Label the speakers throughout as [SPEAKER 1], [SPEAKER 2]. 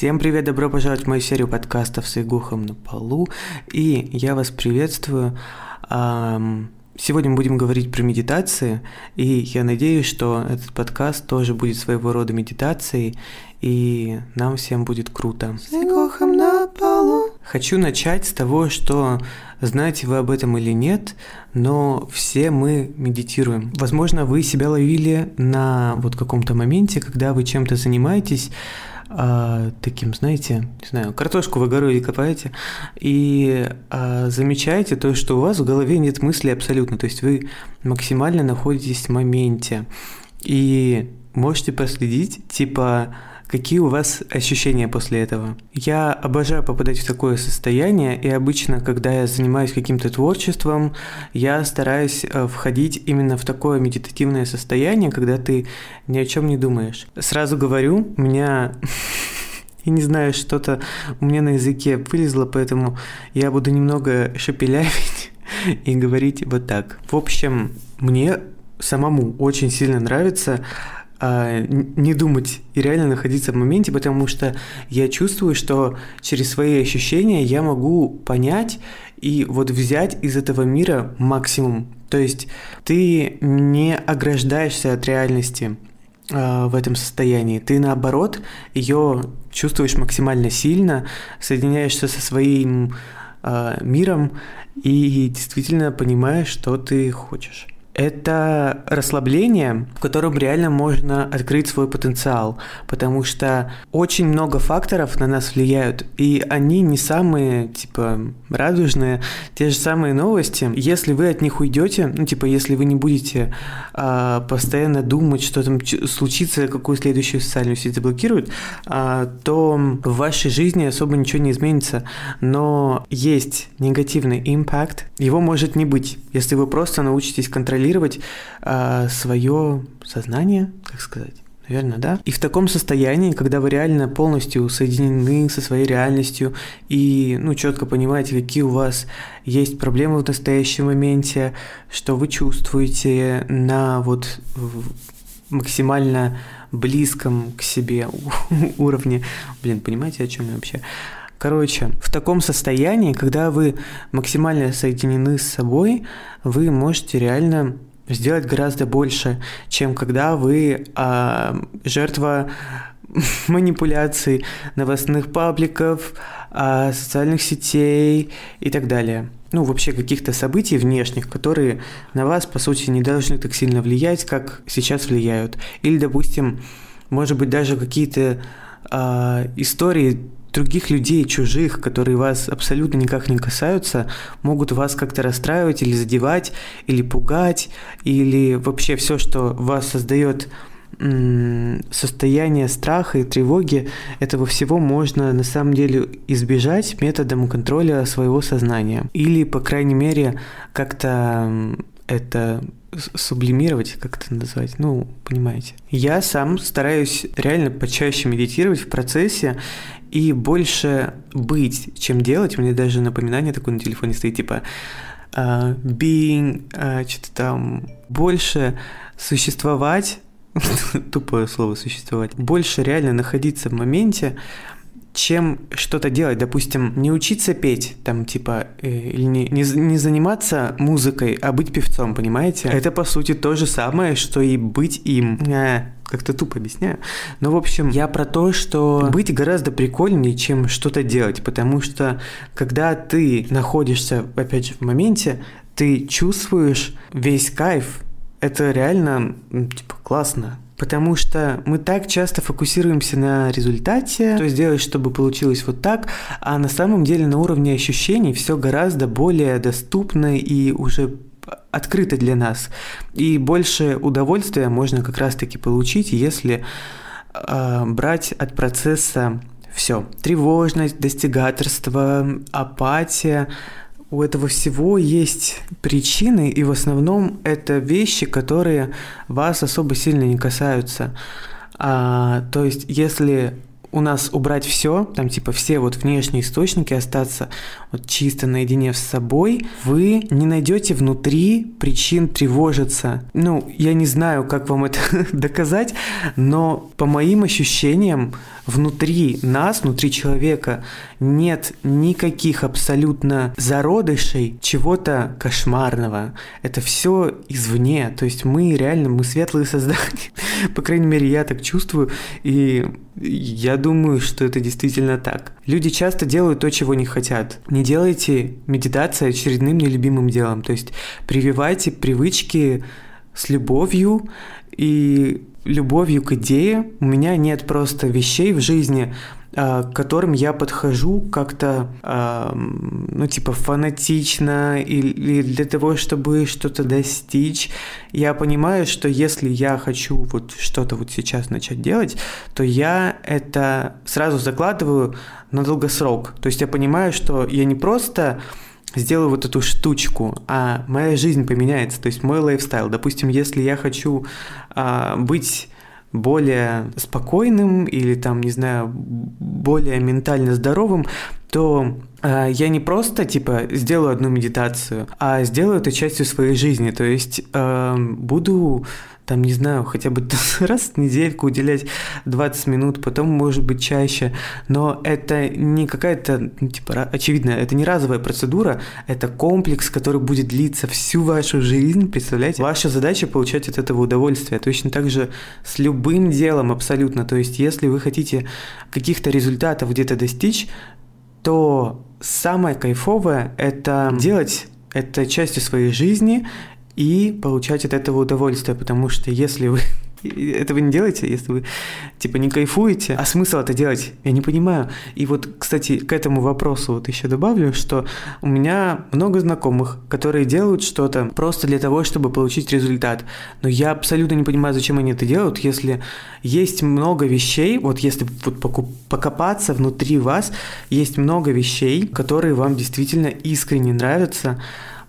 [SPEAKER 1] Всем привет, добро пожаловать в мою серию подкастов с Игухом на полу. И я вас приветствую. Сегодня мы будем говорить про медитации, и я надеюсь, что этот подкаст тоже будет своего рода медитацией, и нам всем будет круто.
[SPEAKER 2] С Игухом на полу.
[SPEAKER 1] Хочу начать с того, что знаете вы об этом или нет, но все мы медитируем. Возможно, вы себя ловили на вот каком-то моменте, когда вы чем-то занимаетесь, а, таким, знаете, не знаю, картошку в огороде копаете и а, замечаете то, что у вас в голове нет мысли абсолютно, то есть вы максимально находитесь в моменте. И можете проследить, типа, Какие у вас ощущения после этого? Я обожаю попадать в такое состояние, и обычно, когда я занимаюсь каким-то творчеством, я стараюсь э, входить именно в такое медитативное состояние, когда ты ни о чем не думаешь. Сразу говорю, у меня я не знаю, что-то у меня на языке вылезло, поэтому я буду немного шепелявить и говорить вот так. В общем, мне самому очень сильно нравится а, не думать и реально находиться в моменте, потому что я чувствую, что через свои ощущения я могу понять и вот взять из этого мира максимум. То есть ты не ограждаешься от реальности э, в этом состоянии. Ты наоборот ее чувствуешь максимально сильно, соединяешься со своим э, миром и действительно понимаешь, что ты хочешь это расслабление, в котором реально можно открыть свой потенциал, потому что очень много факторов на нас влияют, и они не самые, типа, радужные, те же самые новости. Если вы от них уйдете, ну, типа, если вы не будете а, постоянно думать, что там случится, какую следующую социальную сеть заблокируют, а, то в вашей жизни особо ничего не изменится. Но есть негативный импакт, его может не быть, если вы просто научитесь контролировать контролировать э, а, свое сознание, как сказать. Наверное, да? И в таком состоянии, когда вы реально полностью соединены со своей реальностью и, ну, четко понимаете, какие у вас есть проблемы в настоящем моменте, что вы чувствуете на вот максимально близком к себе уровне. Блин, понимаете, о чем я вообще? Короче, в таком состоянии, когда вы максимально соединены с собой, вы можете реально сделать гораздо больше, чем когда вы а, жертва манипуляций новостных пабликов, а, социальных сетей и так далее. Ну, вообще каких-то событий внешних, которые на вас, по сути, не должны так сильно влиять, как сейчас влияют. Или, допустим, может быть, даже какие-то а, истории других людей, чужих, которые вас абсолютно никак не касаются, могут вас как-то расстраивать или задевать, или пугать, или вообще все, что вас создает состояние страха и тревоги, этого всего можно на самом деле избежать методом контроля своего сознания. Или, по крайней мере, как-то это сублимировать, как это назвать, ну, понимаете. Я сам стараюсь реально почаще медитировать в процессе и больше быть, чем делать. У меня даже напоминание такое на телефоне стоит, типа uh, being, uh, что-то там, больше существовать, тупое слово существовать, больше реально находиться в моменте, чем что-то делать, допустим, не учиться петь, там, типа, э, или не, не, не заниматься музыкой, а быть певцом, понимаете? Это, по сути, то же самое, что и быть им. Э, как-то тупо объясняю. Но, в общем, я про то, что быть гораздо прикольнее, чем что-то делать, потому что, когда ты находишься, опять же, в моменте, ты чувствуешь весь кайф, это реально, типа, классно. Потому что мы так часто фокусируемся на результате, что сделать, чтобы получилось вот так, а на самом деле на уровне ощущений все гораздо более доступно и уже открыто для нас. И больше удовольствия можно как раз-таки получить, если э, брать от процесса все. Тревожность, достигаторство, апатия, у этого всего есть причины, и в основном это вещи, которые вас особо сильно не касаются. А, то есть, если у нас убрать все, там типа все вот внешние источники, остаться вот чисто наедине с собой, вы не найдете внутри причин тревожиться. Ну, я не знаю, как вам это доказать, но по моим ощущениям, внутри нас, внутри человека нет никаких абсолютно зародышей чего-то кошмарного. Это все извне. То есть мы реально, мы светлые создания. По крайней мере, я так чувствую. И я думаю, что это действительно так. Люди часто делают то, чего не хотят. Не делайте медитации очередным нелюбимым делом. То есть прививайте привычки с любовью и любовью к идее. У меня нет просто вещей в жизни, а, к которым я подхожу как-то, а, ну, типа, фанатично или для того, чтобы что-то достичь. Я понимаю, что если я хочу вот что-то вот сейчас начать делать, то я это сразу закладываю на долгосрок. То есть я понимаю, что я не просто сделаю вот эту штучку, а моя жизнь поменяется, то есть мой лайфстайл. Допустим, если я хочу а, быть более спокойным или там, не знаю, более ментально здоровым, то э, я не просто типа сделаю одну медитацию, а сделаю это частью своей жизни. То есть э, буду там, не знаю, хотя бы раз в недельку уделять 20 минут, потом, может быть, чаще. Но это не какая-то, ну, типа, очевидно, это не разовая процедура, это комплекс, который будет длиться всю вашу жизнь, представляете? Ваша задача получать от этого удовольствие. Точно так же с любым делом абсолютно. То есть, если вы хотите каких-то результатов где-то достичь, то самое кайфовое – это делать это частью своей жизни, и получать от этого удовольствие, потому что если вы этого не делаете, если вы типа не кайфуете, а смысл это делать, я не понимаю. И вот, кстати, к этому вопросу вот еще добавлю, что у меня много знакомых, которые делают что-то просто для того, чтобы получить результат. Но я абсолютно не понимаю, зачем они это делают, если есть много вещей, вот если вот покопаться внутри вас, есть много вещей, которые вам действительно искренне нравятся,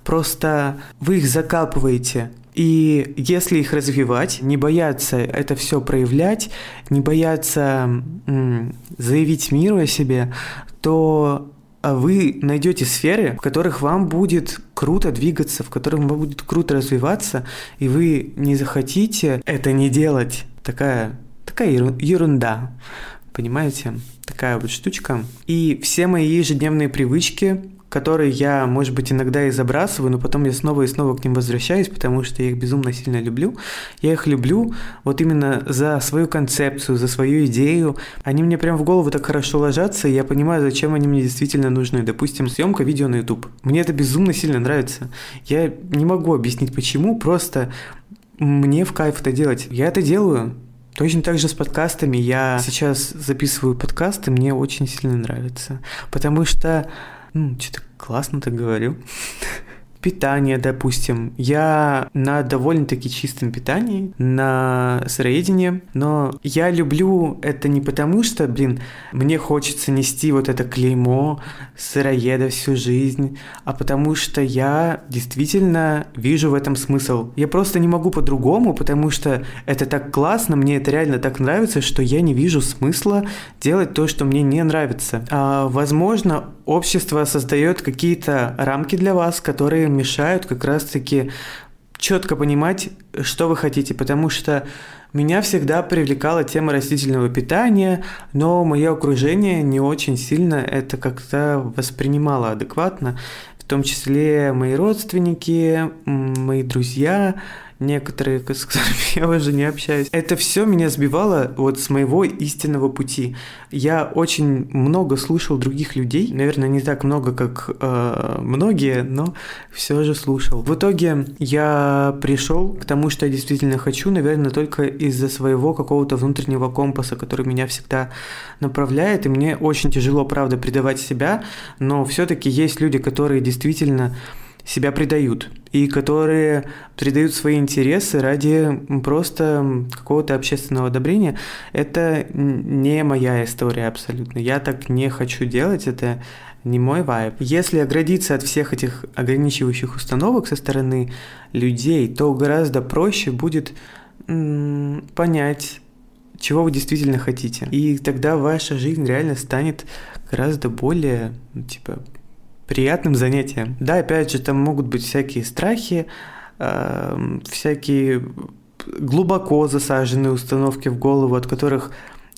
[SPEAKER 1] Просто вы их закапываете. И если их развивать, не бояться это все проявлять, не бояться м, заявить миру о себе, то а, вы найдете сферы, в которых вам будет круто двигаться, в которых вам будет круто развиваться, и вы не захотите это не делать. Такая, такая ерунда. Понимаете? Такая вот штучка. И все мои ежедневные привычки, которые я, может быть, иногда и забрасываю, но потом я снова и снова к ним возвращаюсь, потому что я их безумно сильно люблю. Я их люблю вот именно за свою концепцию, за свою идею. Они мне прям в голову так хорошо ложатся, и я понимаю, зачем они мне действительно нужны. Допустим, съемка видео на YouTube. Мне это безумно сильно нравится. Я не могу объяснить почему, просто мне в кайф это делать. Я это делаю, Точно так же с подкастами. Я сейчас записываю подкасты, мне очень сильно нравится. Потому что ну, что-то классно так говорю. Питание, допустим. Я на довольно-таки чистом питании, на сыроедении, но я люблю это не потому, что, блин, мне хочется нести вот это клеймо сыроеда всю жизнь, а потому что я действительно вижу в этом смысл. Я просто не могу по-другому, потому что это так классно, мне это реально так нравится, что я не вижу смысла делать то, что мне не нравится. А, возможно, общество создает какие-то рамки для вас, которые мешают как раз-таки четко понимать, что вы хотите, потому что меня всегда привлекала тема растительного питания, но мое окружение не очень сильно это как-то воспринимало адекватно, в том числе мои родственники, мои друзья, некоторые, с которыми я уже не общаюсь. Это все меня сбивало вот с моего истинного пути. Я очень много слушал других людей, наверное, не так много, как э, многие, но все же слушал. В итоге я пришел к тому, что я действительно хочу, наверное, только из-за своего какого-то внутреннего компаса, который меня всегда направляет, и мне очень тяжело, правда, предавать себя, но все-таки есть люди, которые действительно себя предают и которые предают свои интересы ради просто какого-то общественного одобрения, это не моя история абсолютно. Я так не хочу делать, это не мой вайб. Если оградиться от всех этих ограничивающих установок со стороны людей, то гораздо проще будет понять, чего вы действительно хотите. И тогда ваша жизнь реально станет гораздо более, ну, типа, приятным занятием. Да, опять же, там могут быть всякие страхи, э, всякие глубоко засаженные установки в голову, от которых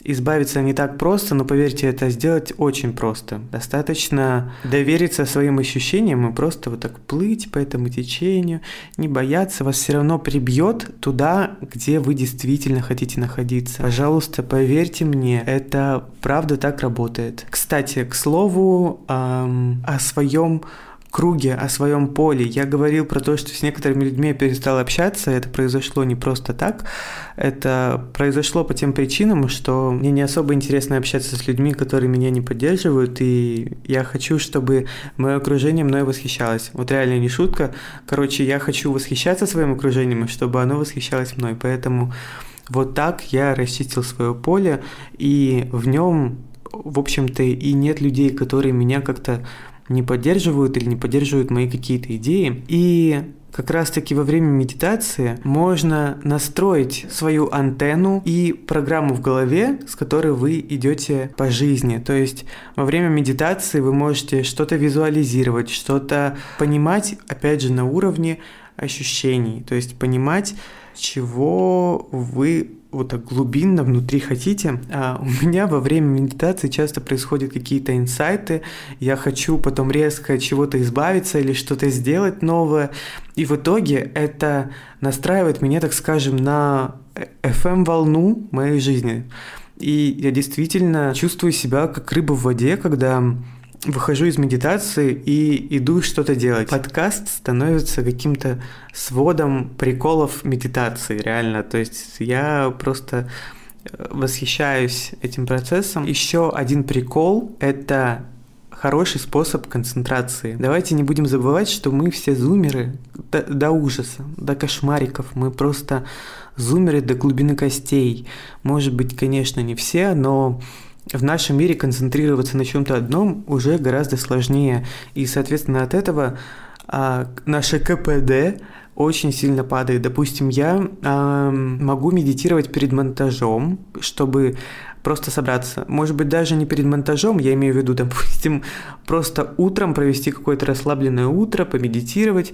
[SPEAKER 1] Избавиться не так просто, но поверьте, это сделать очень просто. Достаточно довериться своим ощущениям и просто вот так плыть по этому течению, не бояться, вас все равно прибьет туда, где вы действительно хотите находиться. Пожалуйста, поверьте мне, это правда так работает. Кстати, к слову эм, о своем круге, о своем поле. Я говорил про то, что с некоторыми людьми я перестал общаться, это произошло не просто так, это произошло по тем причинам, что мне не особо интересно общаться с людьми, которые меня не поддерживают, и я хочу, чтобы мое окружение мной восхищалось. Вот реально не шутка. Короче, я хочу восхищаться своим окружением, чтобы оно восхищалось мной. Поэтому вот так я расчистил свое поле, и в нем, в общем-то, и нет людей, которые меня как-то не поддерживают или не поддерживают мои какие-то идеи. И как раз-таки во время медитации можно настроить свою антенну и программу в голове, с которой вы идете по жизни. То есть во время медитации вы можете что-то визуализировать, что-то понимать, опять же, на уровне ощущений. То есть понимать, чего вы вот так глубинно внутри хотите. А у меня во время медитации часто происходят какие-то инсайты, я хочу потом резко чего-то избавиться или что-то сделать новое, и в итоге это настраивает меня, так скажем, на FM-волну моей жизни. И я действительно чувствую себя как рыба в воде, когда выхожу из медитации и иду что-то делать. Подкаст становится каким-то сводом приколов медитации, реально. То есть я просто э, восхищаюсь этим процессом. Еще один прикол — это хороший способ концентрации. Давайте не будем забывать, что мы все зумеры до, до ужаса, до кошмариков. Мы просто зумеры до глубины костей. Может быть, конечно, не все, но в нашем мире концентрироваться на чем-то одном уже гораздо сложнее. И, соответственно, от этого а, наше КПД очень сильно падает. Допустим, я а, могу медитировать перед монтажом, чтобы просто собраться. Может быть, даже не перед монтажом, я имею в виду, допустим, просто утром провести какое-то расслабленное утро, помедитировать,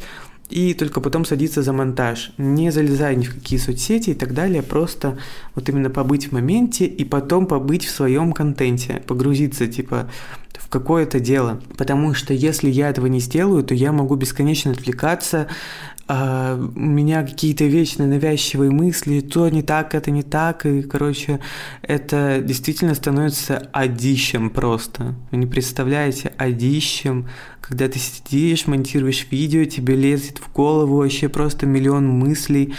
[SPEAKER 1] и только потом садиться за монтаж, не залезая ни в какие соцсети и так далее, просто вот именно побыть в моменте и потом побыть в своем контенте, погрузиться типа в какое-то дело. Потому что если я этого не сделаю, то я могу бесконечно отвлекаться, а, у меня какие-то вечные навязчивые мысли, то не так, это не так, и, короче, это действительно становится одищем просто. Вы не представляете, одищем, когда ты сидишь, монтируешь видео, тебе лезет в голову вообще просто миллион мыслей,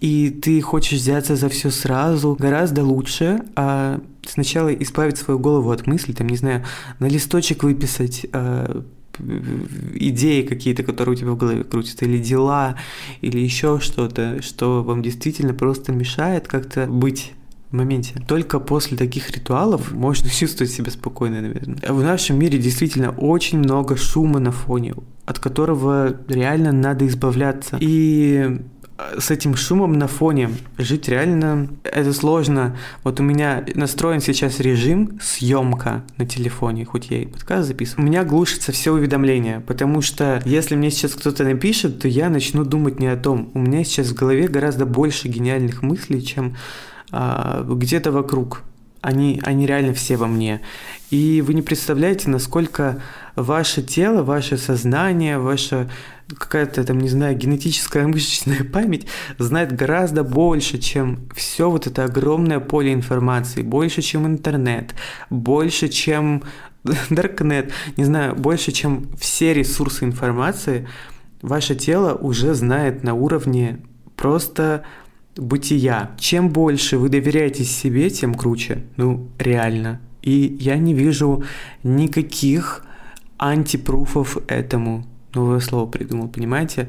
[SPEAKER 1] и ты хочешь взяться за все сразу, гораздо лучше а сначала избавить свою голову от мыслей, там, не знаю, на листочек выписать, а, идеи какие-то, которые у тебя в голове крутятся, или дела, или еще что-то, что вам действительно просто мешает как-то быть в моменте. Только после таких ритуалов можно чувствовать себя спокойно, наверное. В нашем мире действительно очень много шума на фоне, от которого реально надо избавляться. И с этим шумом на фоне жить реально это сложно. Вот у меня настроен сейчас режим съемка на телефоне, хоть я и подкаст записываю. У меня глушится все уведомления, потому что если мне сейчас кто-то напишет, то я начну думать не о том. У меня сейчас в голове гораздо больше гениальных мыслей, чем а, где-то вокруг. Они, они реально все во мне. И вы не представляете, насколько ваше тело, ваше сознание, ваша какая-то там, не знаю, генетическая мышечная память знает гораздо больше, чем все вот это огромное поле информации, больше, чем интернет, больше, чем Даркнет, не знаю, больше, чем все ресурсы информации, ваше тело уже знает на уровне просто бытия. Чем больше вы доверяетесь себе, тем круче. Ну, реально. И я не вижу никаких антипруфов этому новое слово придумал, понимаете?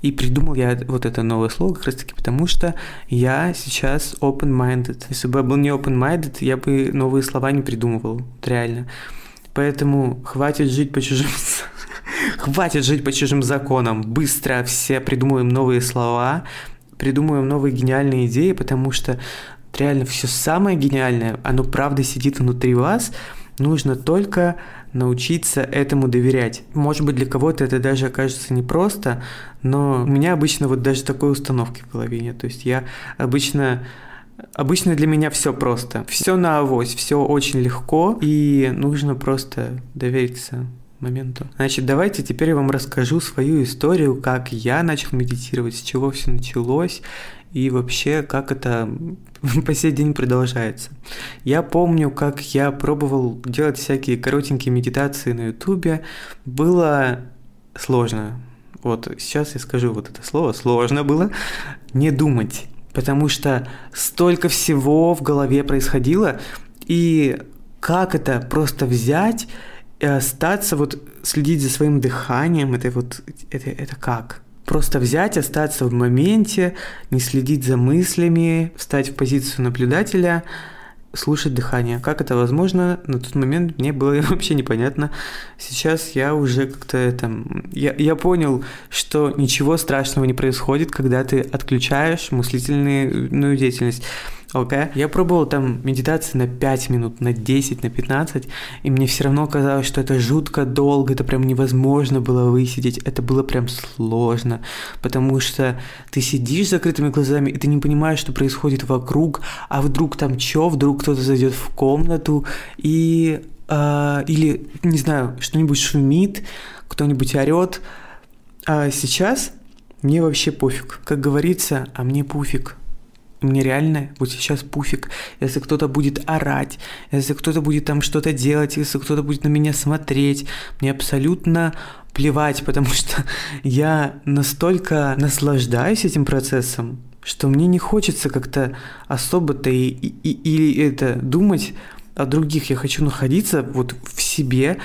[SPEAKER 1] И придумал я вот это новое слово как раз-таки потому, что я сейчас open-minded. Если бы я был не open-minded, я бы новые слова не придумывал, вот реально. Поэтому хватит жить по чужим... хватит жить по чужим законам. Быстро все придумываем новые слова, придумываем новые гениальные идеи, потому что реально все самое гениальное, оно правда сидит внутри вас, нужно только научиться этому доверять. Может быть, для кого-то это даже окажется непросто, но у меня обычно вот даже такой установки в голове нет. То есть я обычно Обычно для меня все просто. Все на авось, все очень легко, и нужно просто довериться моменту. Значит, давайте теперь я вам расскажу свою историю, как я начал медитировать, с чего все началось и вообще как это по сей день продолжается. Я помню, как я пробовал делать всякие коротенькие медитации на ютубе. Было сложно. Вот сейчас я скажу вот это слово. Сложно было не думать. Потому что столько всего в голове происходило. И как это просто взять остаться, вот следить за своим дыханием, это вот, это, это как? Просто взять, остаться в моменте, не следить за мыслями, встать в позицию наблюдателя, слушать дыхание. Как это возможно? На тот момент мне было вообще непонятно. Сейчас я уже как-то это... Я, я понял, что ничего страшного не происходит, когда ты отключаешь мыслительную деятельность. Okay. Я пробовал там медитации на 5 минут, на 10, на 15, и мне все равно казалось, что это жутко долго, это прям невозможно было высидеть, это было прям сложно, потому что ты сидишь с закрытыми глазами, и ты не понимаешь, что происходит вокруг, а вдруг там что, вдруг кто-то зайдет в комнату, и... Э, или, не знаю, что-нибудь шумит, кто-нибудь орет. А сейчас мне вообще пофиг. Как говорится, а мне пофиг. Мне реально вот сейчас пуфик, если кто-то будет орать, если кто-то будет там что-то делать, если кто-то будет на меня смотреть, мне абсолютно плевать, потому что я настолько наслаждаюсь этим процессом, что мне не хочется как-то особо-то и, и, и это думать о других. Я хочу находиться вот в себе,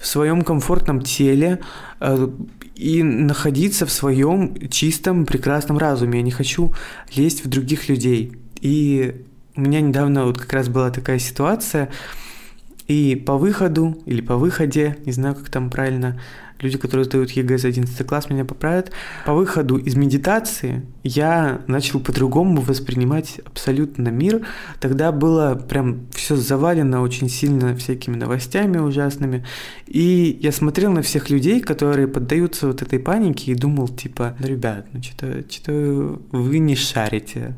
[SPEAKER 1] в своем комфортном теле, э, и находиться в своем чистом, прекрасном разуме. Я не хочу лезть в других людей. И у меня недавно вот как раз была такая ситуация, и по выходу или по выходе, не знаю, как там правильно, люди, которые сдают ЕГЭ за 11 класс, меня поправят. По выходу из медитации я начал по-другому воспринимать абсолютно мир. Тогда было прям все завалено очень сильно всякими новостями ужасными. И я смотрел на всех людей, которые поддаются вот этой панике и думал, типа, ну, ребят, ну что-то, что вы не шарите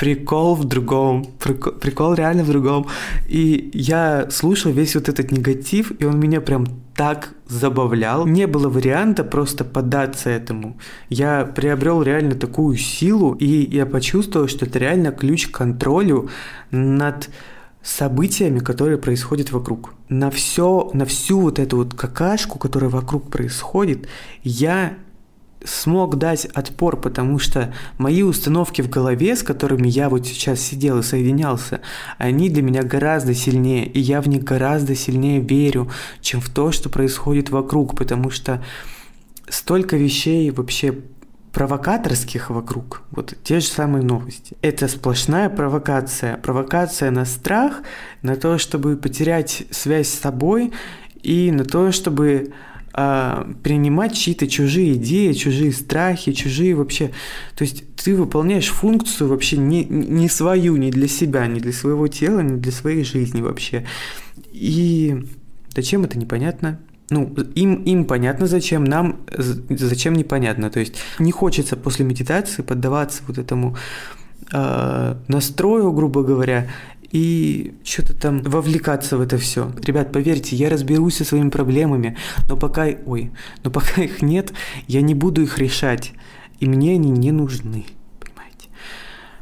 [SPEAKER 1] прикол в другом, прикол, прикол реально в другом. И я слушал весь вот этот негатив, и он меня прям так забавлял. Не было варианта просто поддаться этому. Я приобрел реально такую силу, и я почувствовал, что это реально ключ к контролю над событиями, которые происходят вокруг. На все, на всю вот эту вот какашку, которая вокруг происходит, я смог дать отпор, потому что мои установки в голове, с которыми я вот сейчас сидел и соединялся, они для меня гораздо сильнее, и я в них гораздо сильнее верю, чем в то, что происходит вокруг, потому что столько вещей вообще провокаторских вокруг, вот те же самые новости. Это сплошная провокация. Провокация на страх, на то, чтобы потерять связь с собой и на то, чтобы а, принимать чьи-то чужие идеи, чужие страхи, чужие вообще... То есть ты выполняешь функцию вообще не, не свою, не для себя, не для своего тела, не для своей жизни вообще. И зачем это непонятно? Ну, им, им понятно зачем, нам зачем непонятно. То есть не хочется после медитации поддаваться вот этому э, настрою, грубо говоря, и что-то там вовлекаться в это все. Ребят, поверьте, я разберусь со своими проблемами, но пока, ой, но пока их нет, я не буду их решать, и мне они не нужны.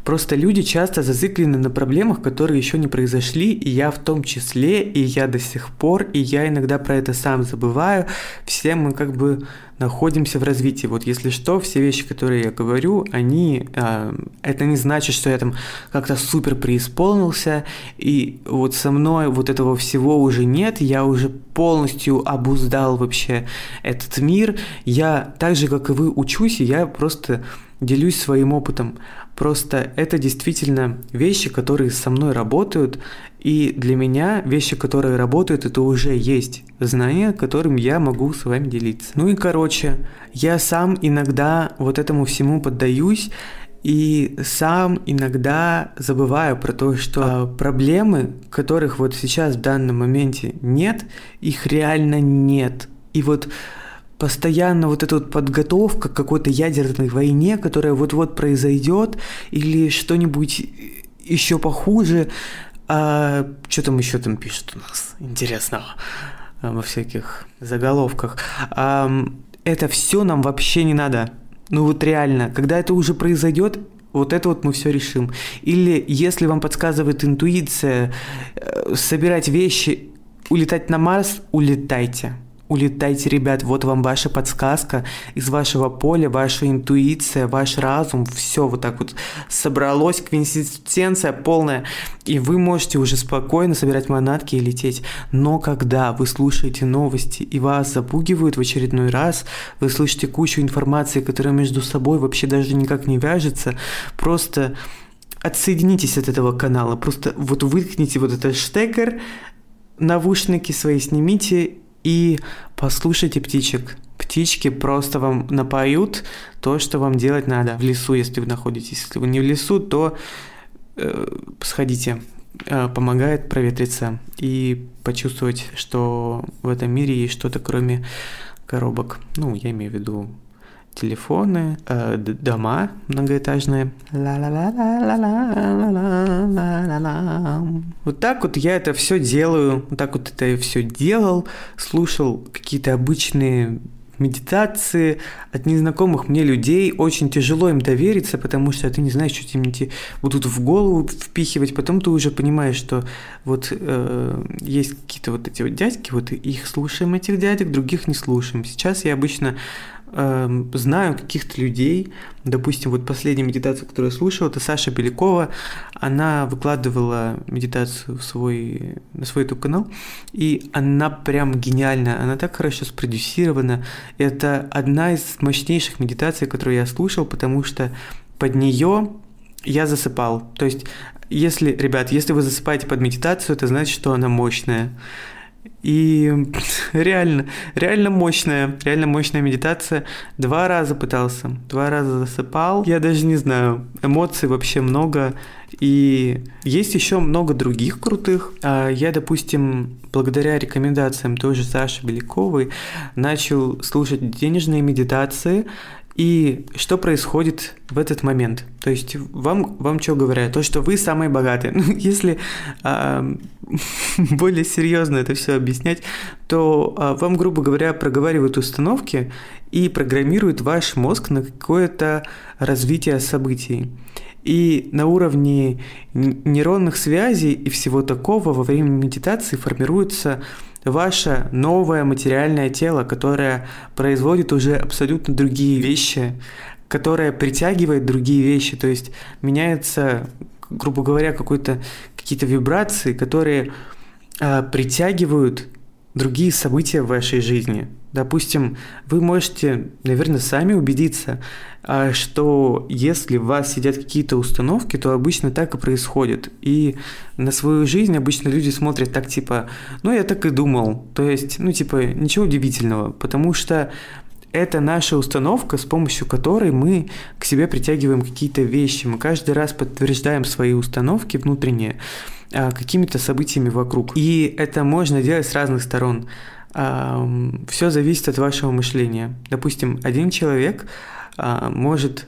[SPEAKER 1] Просто люди часто зациклены на проблемах, которые еще не произошли, и я в том числе, и я до сих пор, и я иногда про это сам забываю. Все мы как бы находимся в развитии. Вот если что, все вещи, которые я говорю, они... Э, это не значит, что я там как-то супер преисполнился, и вот со мной вот этого всего уже нет, я уже полностью обуздал вообще этот мир. Я так же, как и вы, учусь, и я просто делюсь своим опытом. Просто это действительно вещи, которые со мной работают, и для меня вещи, которые работают, это уже есть знания, которым я могу с вами делиться. Ну и короче, я сам иногда вот этому всему поддаюсь, И сам иногда забываю про то, что проблемы, которых вот сейчас в данном моменте нет, их реально нет. И вот постоянно вот эта вот подготовка к какой-то ядерной войне, которая вот-вот произойдет, или что-нибудь еще похуже. А, что там еще там пишут у нас интересного а, во всяких заголовках? А, это все нам вообще не надо. Ну вот реально, когда это уже произойдет, вот это вот мы все решим. Или если вам подсказывает интуиция, э, собирать вещи, улетать на Марс, улетайте. Улетайте, ребят, вот вам ваша подсказка из вашего поля, ваша интуиция, ваш разум, все вот так вот собралось, квинсистенция полная, и вы можете уже спокойно собирать манатки и лететь. Но когда вы слушаете новости и вас запугивают в очередной раз, вы слышите кучу информации, которая между собой вообще даже никак не вяжется, просто отсоединитесь от этого канала, просто вот выткните вот этот штекер, навушники свои снимите и послушайте птичек. Птички просто вам напоют то, что вам делать надо в лесу, если вы находитесь. Если вы не в лесу, то э, сходите. Э, помогает проветриться и почувствовать, что в этом мире есть что-то кроме коробок. Ну, я имею в виду телефоны, э, дома многоэтажные. Вот так вот я это все делаю, вот так вот это все делал, слушал какие-то обычные медитации от незнакомых мне людей. Очень тяжело им довериться, потому что ты не знаешь, что тебе будут в голову впихивать. Потом ты уже понимаешь, что вот э, есть какие-то вот эти вот дядьки, вот их слушаем, этих дядек, других не слушаем. Сейчас я обычно э, знаю каких-то людей, допустим, вот последняя медитация, которую я слушал, это Саша Белякова, она выкладывала медитацию в свой, на свой YouTube канал, и она прям гениальная, она так хорошо спродюсирована, это одна из мощнейших медитаций, которую я слушал, потому что под нее я засыпал. То есть, если, ребят, если вы засыпаете под медитацию, это значит, что она мощная. И реально, реально мощная, реально мощная медитация. Два раза пытался, два раза засыпал. Я даже не знаю, эмоций вообще много. И есть еще много других крутых. А, я, допустим, благодаря рекомендациям той же Саши Беляковой начал слушать денежные медитации и что происходит в этот момент? То есть вам, вам что говорят? То, что вы самые богатые. Ну, если а, более серьезно это все объяснять, то а, вам, грубо говоря, проговаривают установки и программируют ваш мозг на какое-то развитие событий. И на уровне нейронных связей и всего такого во время медитации формируется ваше новое материальное тело, которое производит уже абсолютно другие вещи, которое притягивает другие вещи, то есть меняется, грубо говоря, какой-то какие-то вибрации, которые э, притягивают другие события в вашей жизни. Допустим, вы можете, наверное, сами убедиться, а, что если в вас сидят какие-то установки, то обычно так и происходит. И на свою жизнь обычно люди смотрят так, типа, ну, я так и думал. То есть, ну, типа, ничего удивительного, потому что это наша установка, с помощью которой мы к себе притягиваем какие-то вещи. Мы каждый раз подтверждаем свои установки внутренние а, какими-то событиями вокруг. И это можно делать с разных сторон все зависит от вашего мышления. Допустим, один человек а, может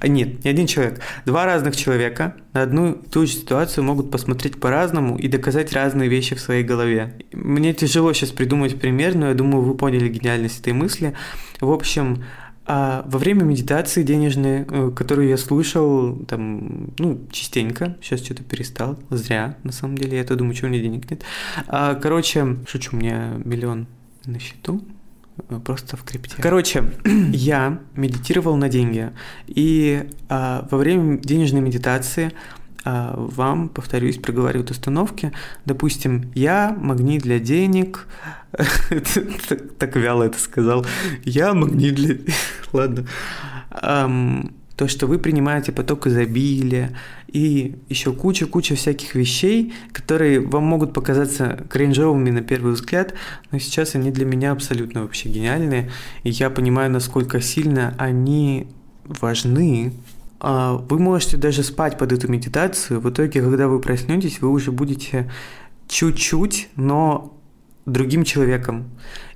[SPEAKER 1] а, нет, не один человек. Два разных человека на одну и ту же ситуацию могут посмотреть по-разному и доказать разные вещи в своей голове. Мне тяжело сейчас придумать пример, но я думаю, вы поняли гениальность этой мысли. В общем, а во время медитации денежной, э, которую я слушал, там, ну, частенько, сейчас что-то перестал, зря, на самом деле, я то думаю, что у меня денег нет. А, короче, шучу, у меня миллион на счету, э, просто в крипте. Короче, я медитировал на деньги, и а, во время денежной медитации вам, повторюсь, проговаривают установки. Допустим, я магнит для денег. Так вяло это сказал. Я магнит для... Ладно. То, что вы принимаете поток изобилия и еще куча-куча всяких вещей, которые вам могут показаться кринжовыми на первый взгляд, но сейчас они для меня абсолютно вообще гениальные, и я понимаю, насколько сильно они важны а, вы можете даже спать под эту медитацию. В итоге, когда вы проснетесь, вы уже будете чуть-чуть, но другим человеком.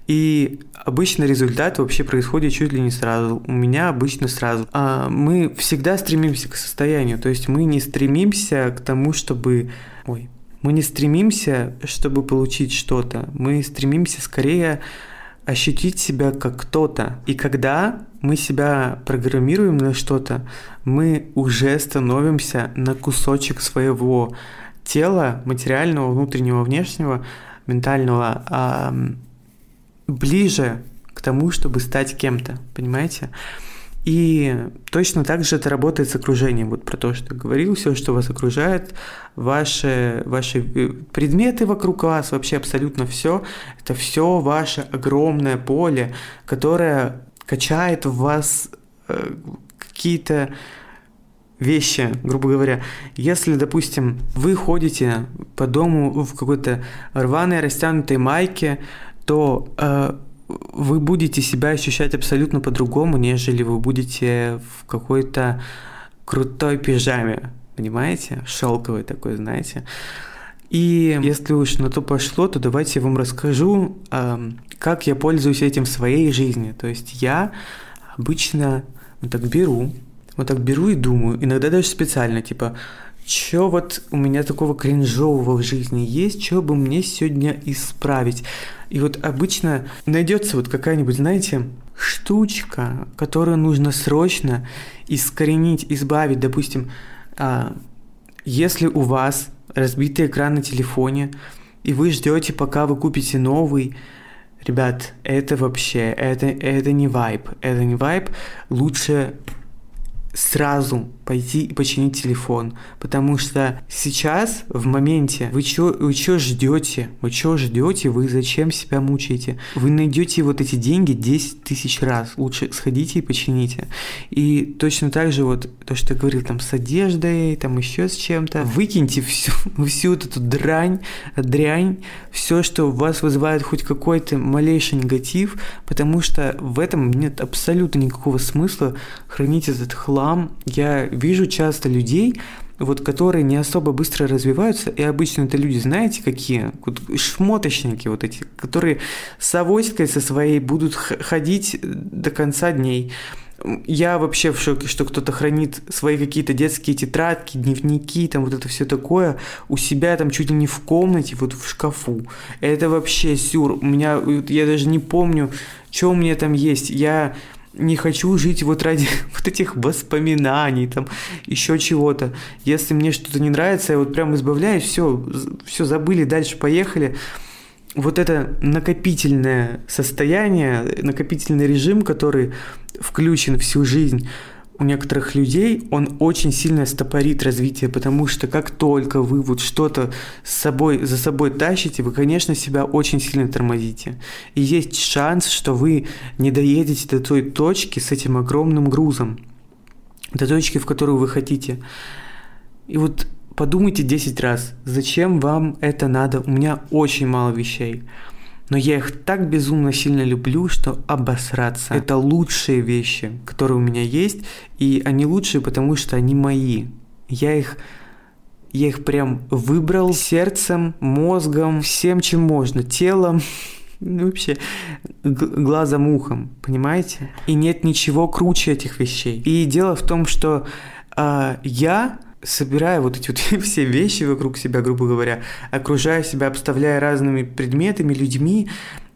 [SPEAKER 1] И обычно результат вообще происходит чуть ли не сразу. У меня обычно сразу. А мы всегда стремимся к состоянию. То есть мы не стремимся к тому, чтобы... Ой. Мы не стремимся, чтобы получить что-то. Мы стремимся скорее ощутить себя как кто-то. И когда мы себя программируем на что-то, мы уже становимся на кусочек своего тела, материального, внутреннего, внешнего, ментального, а, ближе к тому, чтобы стать кем-то, понимаете? И точно так же это работает с окружением. Вот про то, что говорил, все, что вас окружает, ваши, ваши э, предметы вокруг вас, вообще абсолютно все, это все ваше огромное поле, которое качает в вас э, какие-то вещи, грубо говоря. Если, допустим, вы ходите по дому в какой-то рваной растянутой майке, то э, вы будете себя ощущать абсолютно по-другому, нежели вы будете в какой-то крутой пижаме, понимаете? Шелковый такой, знаете. И если уж на то пошло, то давайте я вам расскажу, э, как я пользуюсь этим в своей жизни. То есть я обычно вот так беру, вот так беру и думаю, иногда даже специально, типа, что вот у меня такого кринжового в жизни есть, что бы мне сегодня исправить. И вот обычно найдется вот какая-нибудь, знаете, штучка, которую нужно срочно искоренить, избавить. Допустим, а, если у вас разбитый экран на телефоне, и вы ждете, пока вы купите новый, ребят, это вообще, это, это не вайп, это не вайп. Лучше сразу пойти и починить телефон, потому что сейчас, в моменте, вы чё, вы чё ждете? Вы чё ждете? Вы зачем себя мучаете? Вы найдете вот эти деньги 10 тысяч раз. Лучше сходите и почините. И точно так же вот то, что я говорил там с одеждой, там еще с чем-то. Выкиньте всю, всю вот эту дрянь, дрянь, все, что у вас вызывает хоть какой-то малейший негатив, потому что в этом нет абсолютно никакого смысла хранить этот хлам. Я вижу часто людей, вот, которые не особо быстро развиваются, и обычно это люди, знаете, какие? Шмоточники вот эти, которые с авоськой со своей будут ходить до конца дней. Я вообще в шоке, что кто-то хранит свои какие-то детские тетрадки, дневники, там вот это все такое у себя там чуть ли не в комнате, вот в шкафу. Это вообще сюр. У меня, я даже не помню, что у меня там есть. Я не хочу жить вот ради вот этих воспоминаний, там, еще чего-то. Если мне что-то не нравится, я вот прям избавляюсь, все, все забыли, дальше поехали. Вот это накопительное состояние, накопительный режим, который включен всю жизнь, у некоторых людей он очень сильно стопорит развитие, потому что как только вы вот что-то с собой, за собой тащите, вы, конечно, себя очень сильно тормозите. И есть шанс, что вы не доедете до той точки с этим огромным грузом, до точки, в которую вы хотите. И вот подумайте 10 раз, зачем вам это надо? У меня очень мало вещей но я их так безумно сильно люблю, что обосраться. Это лучшие вещи, которые у меня есть, и они лучшие, потому что они мои. Я их я их прям выбрал сердцем, мозгом, всем, чем можно, телом, ну, вообще глазом, ухом, понимаете? И нет ничего круче этих вещей. И дело в том, что э, я собирая вот эти вот все вещи вокруг себя, грубо говоря, окружая себя, обставляя разными предметами, людьми,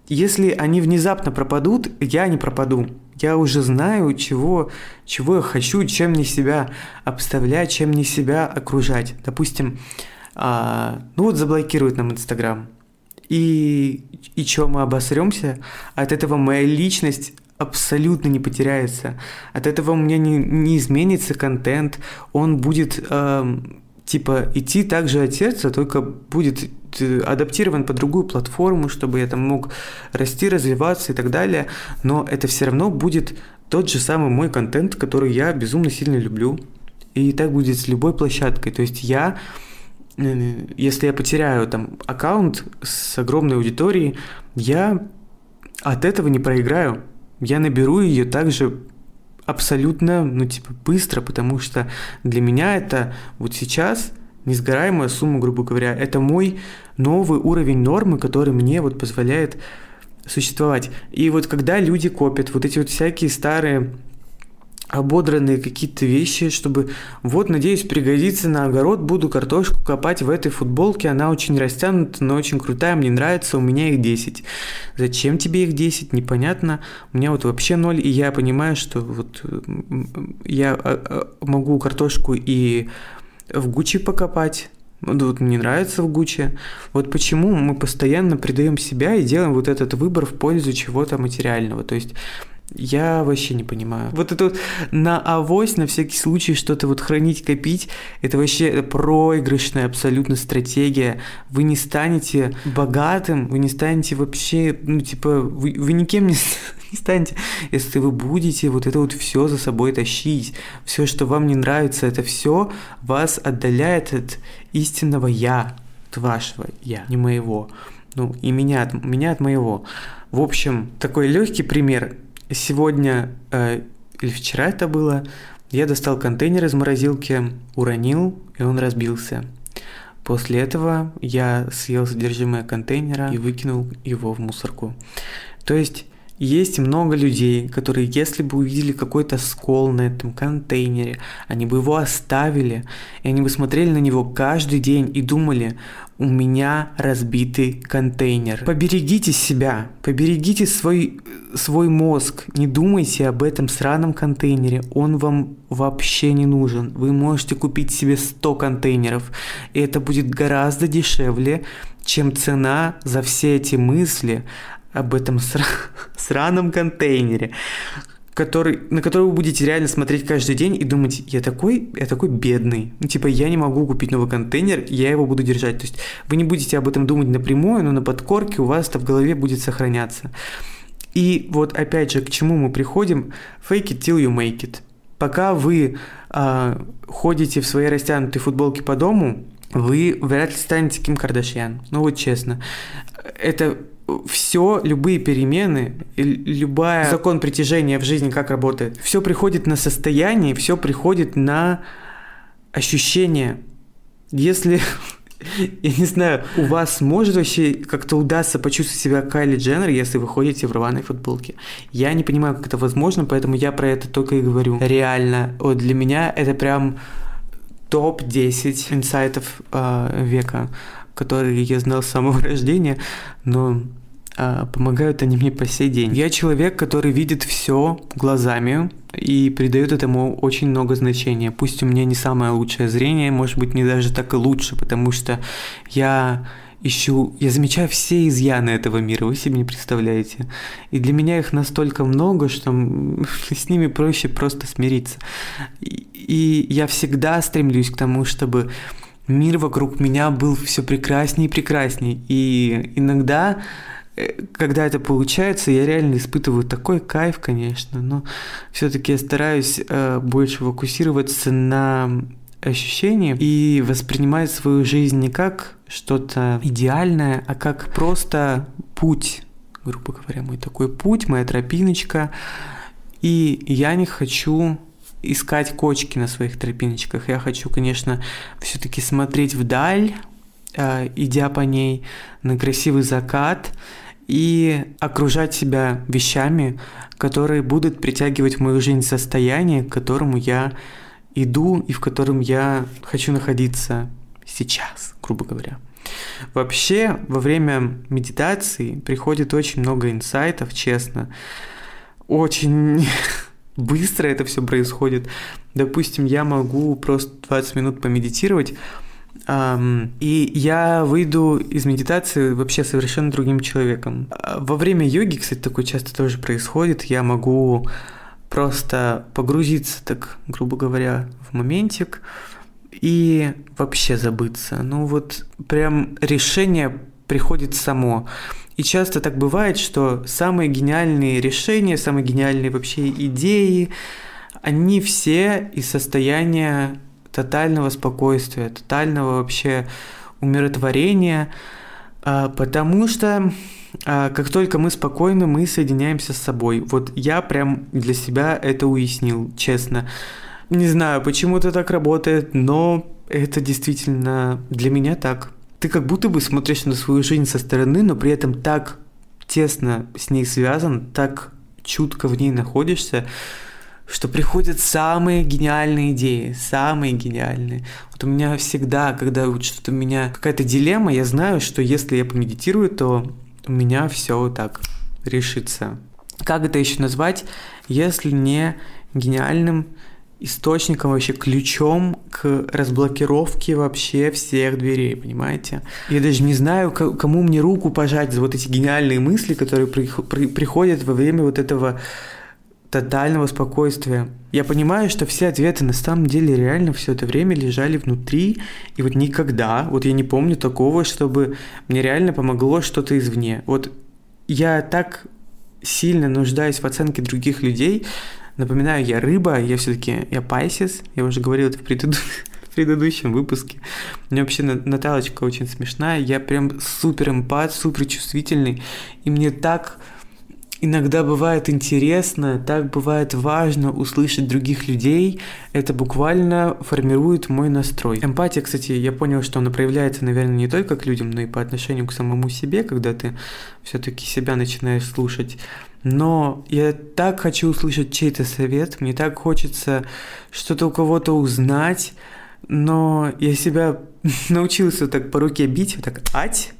[SPEAKER 1] если они внезапно пропадут, я не пропаду. Я уже знаю, чего, чего я хочу, чем мне себя обставлять, чем мне себя окружать. Допустим, а, ну вот заблокируют нам Инстаграм. И, и что, мы обосремся? От этого моя личность абсолютно не потеряется. От этого у меня не, не изменится контент, он будет э, типа идти также от сердца, только будет э, адаптирован по другую платформу, чтобы я там мог расти, развиваться и так далее. Но это все равно будет тот же самый мой контент, который я безумно сильно люблю. И так будет с любой площадкой. То есть я э, если я потеряю там аккаунт с огромной аудиторией, я от этого не проиграю я наберу ее также абсолютно, ну, типа, быстро, потому что для меня это вот сейчас несгораемая сумма, грубо говоря, это мой новый уровень нормы, который мне вот позволяет существовать. И вот когда люди копят вот эти вот всякие старые ободранные какие-то вещи, чтобы вот, надеюсь, пригодится на огород, буду картошку копать в этой футболке, она очень растянута, но очень крутая, мне нравится, у меня их 10. Зачем тебе их 10, непонятно, у меня вот вообще ноль, и я понимаю, что вот я а, а, могу картошку и в Гуччи покопать, вот мне нравится в Гуччи. Вот почему мы постоянно предаем себя и делаем вот этот выбор в пользу чего-то материального. То есть я вообще не понимаю. Вот это вот на авось, на всякий случай что-то вот хранить, копить, это вообще проигрышная абсолютно стратегия. Вы не станете богатым, вы не станете вообще, ну, типа, вы, вы никем не, не станете, если вы будете вот это вот все за собой тащить. Все, что вам не нравится, это все вас отдаляет от истинного я, от вашего я, не моего. Ну, и меня от, меня от моего. В общем, такой легкий пример Сегодня э, или вчера это было, я достал контейнер из морозилки, уронил, и он разбился. После этого я съел содержимое контейнера и выкинул его в мусорку. То есть есть много людей, которые, если бы увидели какой-то скол на этом контейнере, они бы его оставили, и они бы смотрели на него каждый день и думали, у меня разбитый контейнер. Поберегите себя, поберегите свой, свой мозг, не думайте об этом сраном контейнере, он вам вообще не нужен. Вы можете купить себе 100 контейнеров, и это будет гораздо дешевле, чем цена за все эти мысли об этом сра... сраном контейнере, который, на который вы будете реально смотреть каждый день и думать, я такой, я такой бедный. Ну, типа, я не могу купить новый контейнер, я его буду держать. То есть вы не будете об этом думать напрямую, но на подкорке у вас это в голове будет сохраняться. И вот опять же, к чему мы приходим? Fake it till you make it. Пока вы э, ходите в своей растянутой футболке по дому, вы вряд ли станете Ким Кардашьян. Ну вот честно. Это все, любые перемены, любая закон притяжения в жизни как работает, все приходит на состояние, все приходит на ощущение. Если я не знаю, у вас может вообще как-то удастся почувствовать себя Кайли Дженнер, если вы ходите в рваной футболке? Я не понимаю, как это возможно, поэтому я про это только и говорю. Реально, вот для меня это прям топ-10 инсайтов э, века, которые я знал с самого рождения, но помогают они мне по сей день. Я человек, который видит все глазами и придает этому очень много значения. Пусть у меня не самое лучшее зрение, может быть, не даже так и лучше, потому что я ищу, я замечаю все изъяны этого мира, вы себе не представляете. И для меня их настолько много, что с ними проще просто смириться. И, и я всегда стремлюсь к тому, чтобы мир вокруг меня был все прекраснее и прекраснее. И иногда когда это получается, я реально испытываю такой кайф, конечно, но все-таки я стараюсь э, больше фокусироваться на ощущениях и воспринимать свою жизнь не как что-то идеальное, а как просто путь, грубо говоря, мой такой путь, моя тропиночка. И я не хочу искать кочки на своих тропиночках. Я хочу, конечно, все-таки смотреть вдаль, э, идя по ней на красивый закат и окружать себя вещами, которые будут притягивать в мою жизнь состояние, к которому я иду и в котором я хочу находиться сейчас, грубо говоря. Вообще, во время медитации приходит очень много инсайтов, честно. Очень быстро это все происходит. Допустим, я могу просто 20 минут помедитировать, и я выйду из медитации вообще совершенно другим человеком. Во время йоги, кстати, такое часто тоже происходит. Я могу просто погрузиться, так, грубо говоря, в моментик и вообще забыться. Ну вот прям решение приходит само. И часто так бывает, что самые гениальные решения, самые гениальные вообще идеи, они все из состояния тотального спокойствия, тотального вообще умиротворения, а, потому что а, как только мы спокойны, мы соединяемся с собой. Вот я прям для себя это уяснил, честно. Не знаю, почему это так работает, но это действительно для меня так. Ты как будто бы смотришь на свою жизнь со стороны, но при этом так тесно с ней связан, так чутко в ней находишься, что приходят самые гениальные идеи, самые гениальные. Вот у меня всегда, когда вот что-то у меня какая-то дилемма, я знаю, что если я помедитирую, то у меня все так решится. Как это еще назвать, если не гениальным источником, вообще ключом к разблокировке вообще всех дверей, понимаете? Я даже не знаю, кому мне руку пожать за вот эти гениальные мысли, которые при, при, приходят во время вот этого тотального спокойствия. Я понимаю, что все ответы на самом деле реально все это время лежали внутри, и вот никогда, вот я не помню такого, чтобы мне реально помогло что-то извне. Вот я так сильно нуждаюсь в оценке других людей. Напоминаю, я рыба, я все-таки я пайсис, я уже говорил это в, преду... в предыдущем выпуске. Меня вообще Наталочка очень смешная, я прям супер эмпат, супер чувствительный, и мне так иногда бывает интересно, так бывает важно услышать других людей, это буквально формирует мой настрой. Эмпатия, кстати, я понял, что она проявляется, наверное, не только к людям, но и по отношению к самому себе, когда ты все-таки себя начинаешь слушать. Но я так хочу услышать чей-то совет, мне так хочется что-то у кого-то узнать, но я себя научился так по руке бить, вот так ать,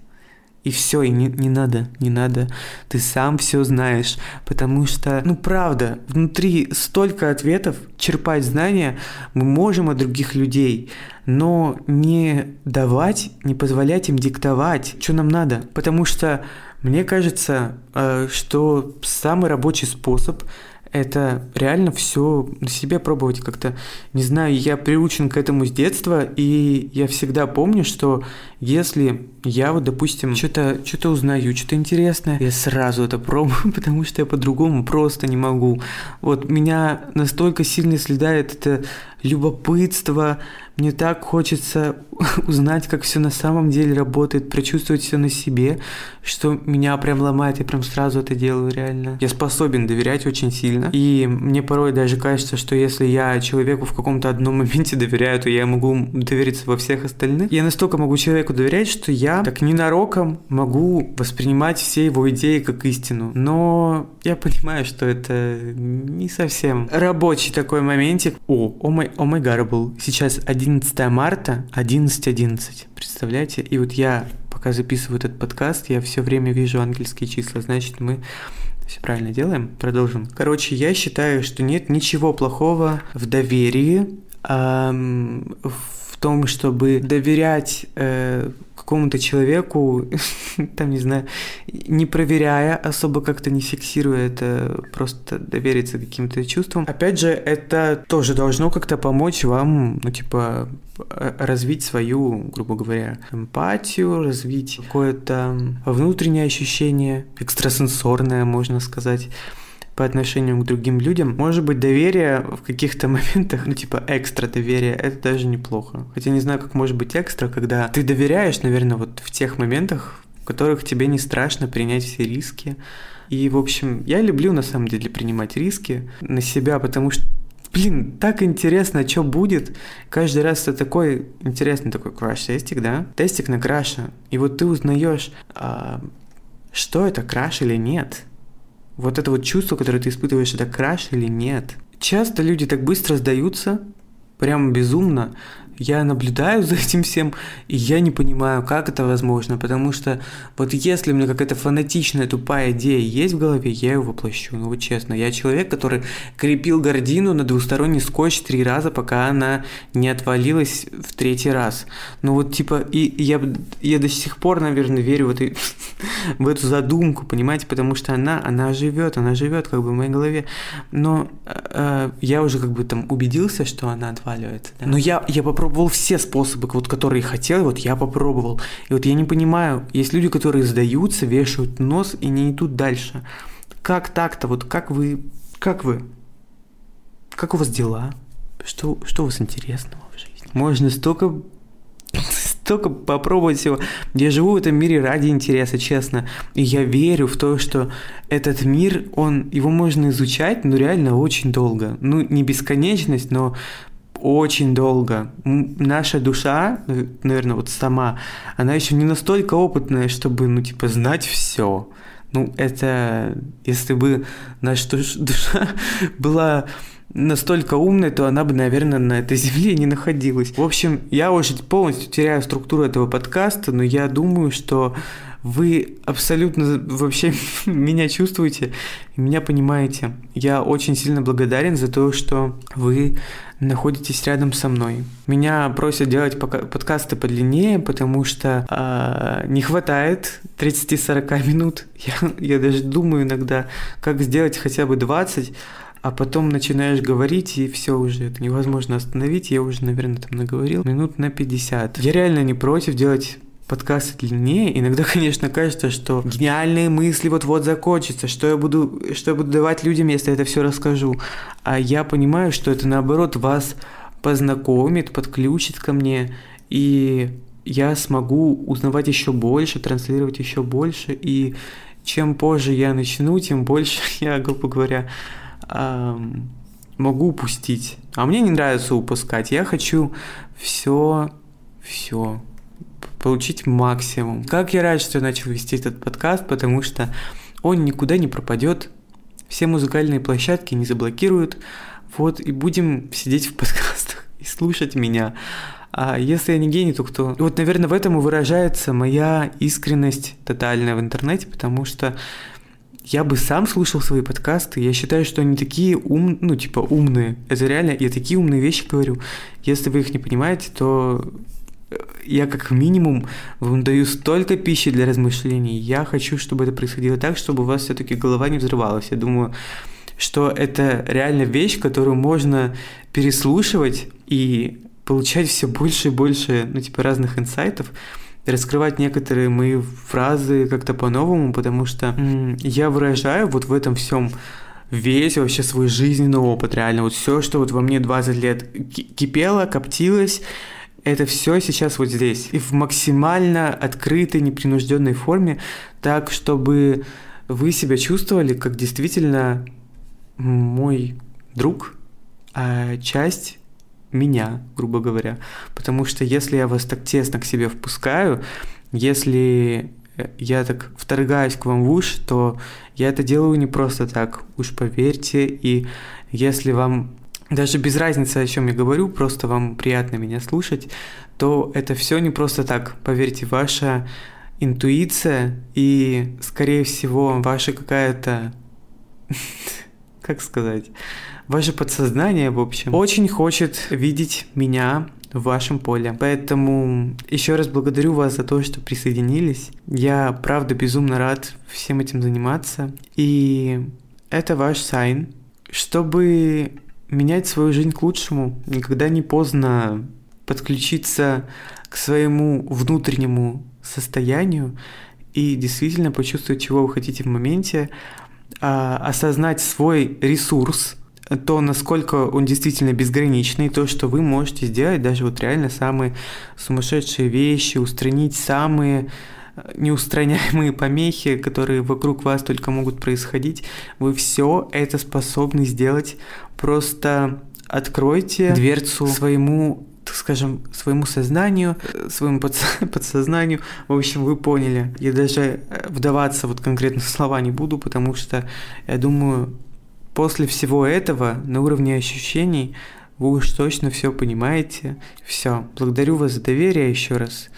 [SPEAKER 1] и все, и не, не надо, не надо. Ты сам все знаешь. Потому что, ну правда, внутри столько ответов, черпать знания мы можем от других людей, но не давать, не позволять им диктовать, что нам надо. Потому что мне кажется, э, что самый рабочий способ это реально все на себе пробовать как-то. Не знаю, я приучен к этому с детства, и я всегда помню, что если я вот, допустим, что-то что узнаю, что-то интересное, я сразу это пробую, потому что я по-другому просто не могу. Вот меня настолько сильно следает это любопытство, мне так хочется узнать, как все на самом деле работает, прочувствовать все на себе, что меня прям ломает, я прям сразу это делаю реально. Я способен доверять очень сильно, и мне порой даже кажется, что если я человеку в каком-то одном моменте доверяю, то я могу довериться во всех остальных. Я настолько могу человеку доверять, что я так ненароком могу воспринимать все его идеи как истину. Но я понимаю, что это не совсем рабочий такой моментик. О, о мой, о мой гарбл. Сейчас 11 марта, 11.11. 11. Представляете? И вот я, пока записываю этот подкаст, я все время вижу ангельские числа. Значит, мы все правильно делаем. Продолжим. Короче, я считаю, что нет ничего плохого в доверии, эм, в том, чтобы доверять э, какому-то человеку, там, не знаю, не проверяя, особо как-то не фиксируя это, просто довериться каким-то чувствам. Опять же, это тоже должно как-то помочь вам, ну, типа, развить свою, грубо говоря, эмпатию, развить какое-то внутреннее ощущение, экстрасенсорное, можно сказать по отношению к другим людям. Может быть, доверие в каких-то моментах, ну, типа, экстра доверие, это даже неплохо. Хотя не знаю, как может быть экстра, когда ты доверяешь, наверное, вот в тех моментах, в которых тебе не страшно принять все риски. И, в общем, я люблю, на самом деле, принимать риски на себя, потому что блин, так интересно, что будет. Каждый раз это такой интересный такой краш-тестик, да? Тестик на краша. И вот ты узнаешь, а, что это краш или нет. Вот это вот чувство, которое ты испытываешь, это краш или нет? Часто люди так быстро сдаются, прям безумно, я наблюдаю за этим всем, и я не понимаю, как это возможно, потому что вот если у меня какая-то фанатичная тупая идея есть в голове, я ее воплощу. Ну вот честно, я человек, который крепил гордину на двусторонний скотч три раза, пока она не отвалилась в третий раз. Ну вот типа, и я, я до сих пор, наверное, верю в, эту в эту задумку, понимаете, потому что она, она живет, она живет как бы в моей голове, но э, я уже как бы там убедился, что она отваливается. Да? Но я, я попробую попробовал все способы, вот, которые хотел, вот я попробовал. И вот я не понимаю, есть люди, которые сдаются, вешают нос и не идут дальше. Как так-то? Вот как вы, как вы? Как у вас дела? Что, что у вас интересного в жизни? Можно столько столько попробовать всего. Я живу в этом мире ради интереса, честно. И я верю в то, что этот мир, он, его можно изучать, ну, реально очень долго. Ну, не бесконечность, но очень долго. Наша душа, наверное, вот сама, она еще не настолько опытная, чтобы, ну, типа, знать все. Ну, это если бы наша душа была настолько умной, то она бы, наверное, на этой земле не находилась. В общем, я уже полностью теряю структуру этого подкаста, но я думаю, что вы абсолютно вообще меня чувствуете меня понимаете. Я очень сильно благодарен за то, что вы находитесь рядом со мной. Меня просят делать подкасты подлиннее, потому что э, не хватает 30-40 минут. Я, я даже думаю иногда, как сделать хотя бы 20, а потом начинаешь говорить, и все уже, это невозможно остановить. Я уже, наверное, там наговорил минут на 50. Я реально не против делать подкасты длиннее. Иногда, конечно, кажется, что гениальные мысли вот-вот закончатся, что я буду, что я буду давать людям, если это все расскажу. А я понимаю, что это наоборот вас познакомит, подключит ко мне, и я смогу узнавать еще больше, транслировать еще больше, и чем позже я начну, тем больше я, грубо говоря, эм, могу упустить. А мне не нравится упускать. Я хочу все, все получить максимум. Как я рад, что я начал вести этот подкаст, потому что он никуда не пропадет, все музыкальные площадки не заблокируют, вот, и будем сидеть в подкастах и слушать меня. А если я не гений, то кто? вот, наверное, в этом и выражается моя искренность тотальная в интернете, потому что я бы сам слушал свои подкасты, я считаю, что они такие ум, ну, типа, умные. Это реально, я такие умные вещи говорю. Если вы их не понимаете, то я как минимум вам даю столько пищи для размышлений. Я хочу, чтобы это происходило так, чтобы у вас все-таки голова не взрывалась. Я думаю, что это реально вещь, которую можно переслушивать и получать все больше и больше, ну, типа, разных инсайтов, раскрывать некоторые мои фразы как-то по-новому, потому что я выражаю вот в этом всем весь вообще свой жизненный опыт, реально, вот все, что вот во мне 20 лет кипело, коптилось, это все сейчас вот здесь. И в максимально открытой, непринужденной форме, так, чтобы вы себя чувствовали как действительно мой друг, а часть меня, грубо говоря. Потому что если я вас так тесно к себе впускаю, если я так вторгаюсь к вам в уши, то я это делаю не просто так, уж поверьте, и если вам даже без разницы, о чем я говорю, просто вам приятно меня слушать, то это все не просто так. Поверьте, ваша интуиция и, скорее всего, ваша какая-то, как сказать, ваше подсознание, в общем, очень хочет видеть меня в вашем поле. Поэтому еще раз благодарю вас за то, что присоединились. Я, правда, безумно рад всем этим заниматься. И это ваш сайн. Чтобы менять свою жизнь к лучшему. Никогда не поздно подключиться к своему внутреннему состоянию и действительно почувствовать, чего вы хотите в моменте, а, осознать свой ресурс, то, насколько он действительно безграничный, то, что вы можете сделать, даже вот реально самые сумасшедшие вещи, устранить самые неустраняемые помехи, которые вокруг вас только могут происходить, вы все это способны сделать. Просто откройте дверцу своему так скажем, своему сознанию, своему подсознанию. В общем, вы поняли. Я даже э, вдаваться вот конкретно в слова не буду, потому что я думаю, после всего этого на уровне ощущений вы уж точно все понимаете. Все. Благодарю вас за доверие еще раз.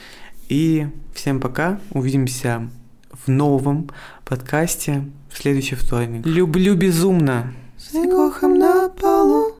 [SPEAKER 1] И всем пока. Увидимся в новом подкасте в следующий вторник. Люблю безумно.
[SPEAKER 2] С на полу.